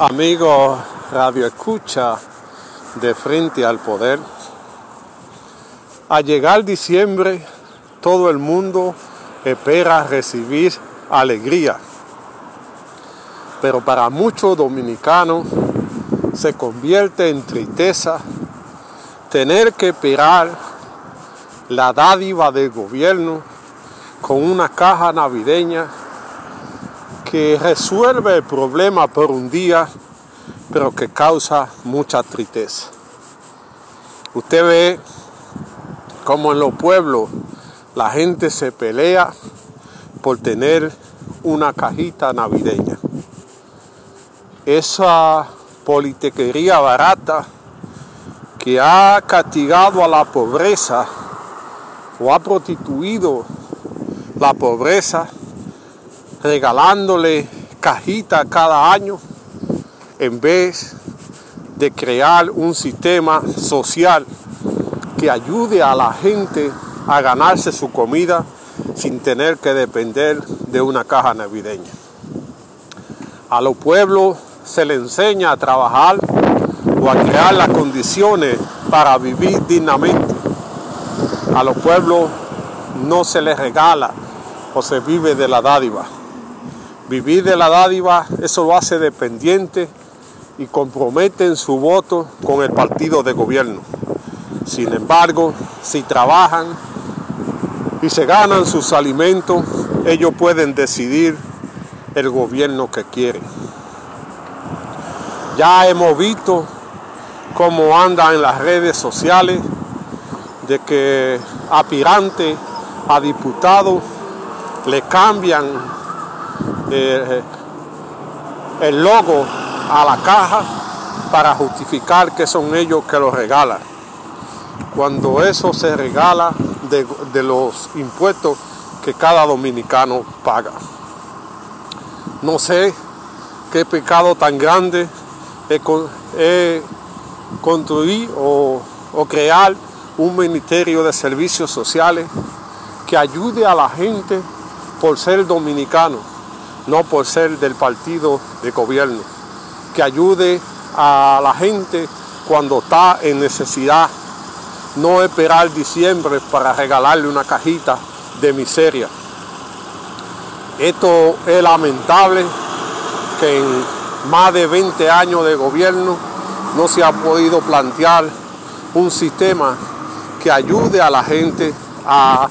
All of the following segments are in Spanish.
Amigo Radio Escucha de Frente al Poder, al llegar diciembre todo el mundo espera recibir alegría, pero para muchos dominicanos se convierte en tristeza tener que esperar la dádiva del gobierno con una caja navideña que resuelve el problema por un día, pero que causa mucha tristeza. Usted ve como en los pueblos la gente se pelea por tener una cajita navideña. Esa politequería barata que ha castigado a la pobreza o ha prostituido la pobreza regalándole cajita cada año en vez de crear un sistema social que ayude a la gente a ganarse su comida sin tener que depender de una caja navideña. A los pueblos se les enseña a trabajar o a crear las condiciones para vivir dignamente. A los pueblos no se les regala o se vive de la dádiva. Vivir de la dádiva, eso lo hace dependiente y comprometen su voto con el partido de gobierno. Sin embargo, si trabajan y se ganan sus alimentos, ellos pueden decidir el gobierno que quieren. Ya hemos visto cómo anda en las redes sociales de que aspirantes a diputados le cambian eh, el logo a la caja para justificar que son ellos que lo regalan. Cuando eso se regala de, de los impuestos que cada dominicano paga. No sé qué pecado tan grande es, construir o, o crear un ministerio de servicios sociales que ayude a la gente por ser dominicano no por ser del partido de gobierno, que ayude a la gente cuando está en necesidad, no esperar diciembre para regalarle una cajita de miseria. Esto es lamentable que en más de 20 años de gobierno no se ha podido plantear un sistema que ayude a la gente a,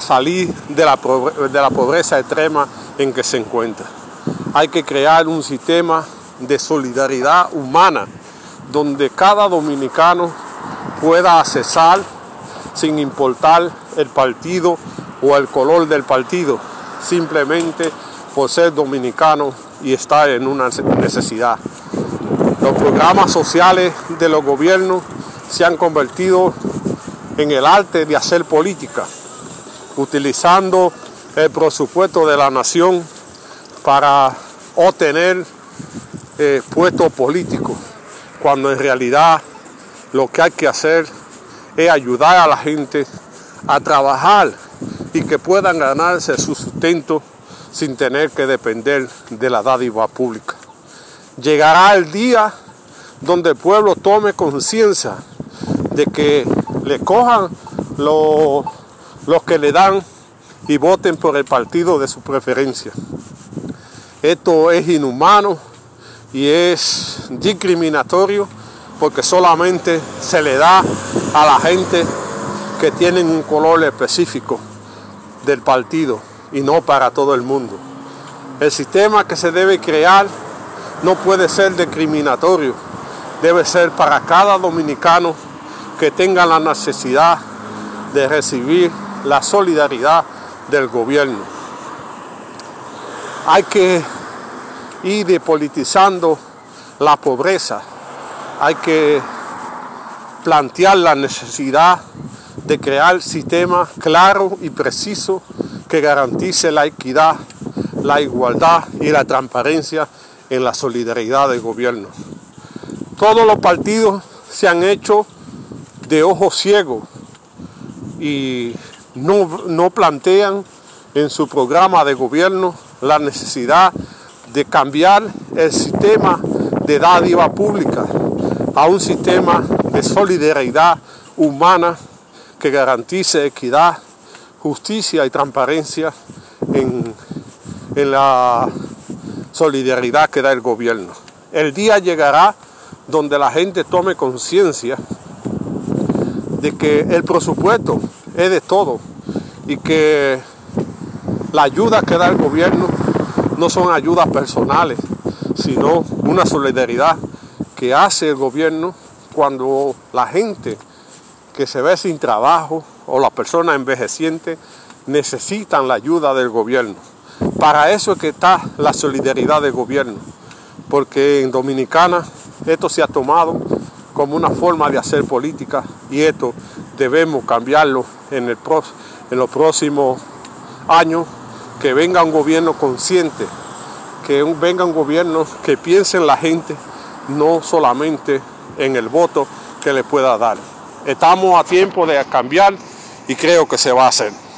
salir de la, de la pobreza extrema en que se encuentra. Hay que crear un sistema de solidaridad humana donde cada dominicano pueda accesar sin importar el partido o el color del partido, simplemente por ser dominicano y estar en una necesidad. Los programas sociales de los gobiernos se han convertido en el arte de hacer política, utilizando el presupuesto de la nación para obtener eh, puestos políticos, cuando en realidad lo que hay que hacer es ayudar a la gente a trabajar y que puedan ganarse su sustento sin tener que depender de la dádiva pública. Llegará el día donde el pueblo tome conciencia de que le cojan los que le dan y voten por el partido de su preferencia. Esto es inhumano y es discriminatorio porque solamente se le da a la gente que tienen un color específico del partido y no para todo el mundo. El sistema que se debe crear no puede ser discriminatorio, debe ser para cada dominicano que tenga la necesidad de recibir la solidaridad del gobierno. Hay que ir depolitizando la pobreza, hay que plantear la necesidad de crear sistemas claros y precisos que garantice la equidad, la igualdad y la transparencia en la solidaridad del gobierno. Todos los partidos se han hecho de ojos ciegos y no, plantean en su programa de gobierno la necesidad de cambiar el sistema de dádiva pública, a un sistema de solidaridad humana que garantice equidad, justicia y transparencia en, en la solidaridad que da el gobierno. El día llegará donde la gente tome conciencia de que el presupuesto es de todo y que la ayuda que da el gobierno no son ayudas personales, sino una solidaridad que hace el gobierno cuando la gente que se ve sin trabajo o las personas envejecientes necesitan la ayuda del gobierno. Para eso es que está la solidaridad del gobierno, porque en Dominicana esto se ha tomado como una forma de hacer política y esto debemos cambiarlo en, el, los próximos años, que venga un gobierno consciente, que venga un gobierno que piense en la gente, no solamente en el voto que le pueda dar. Estamos a tiempo de cambiar y creo que se va a hacer.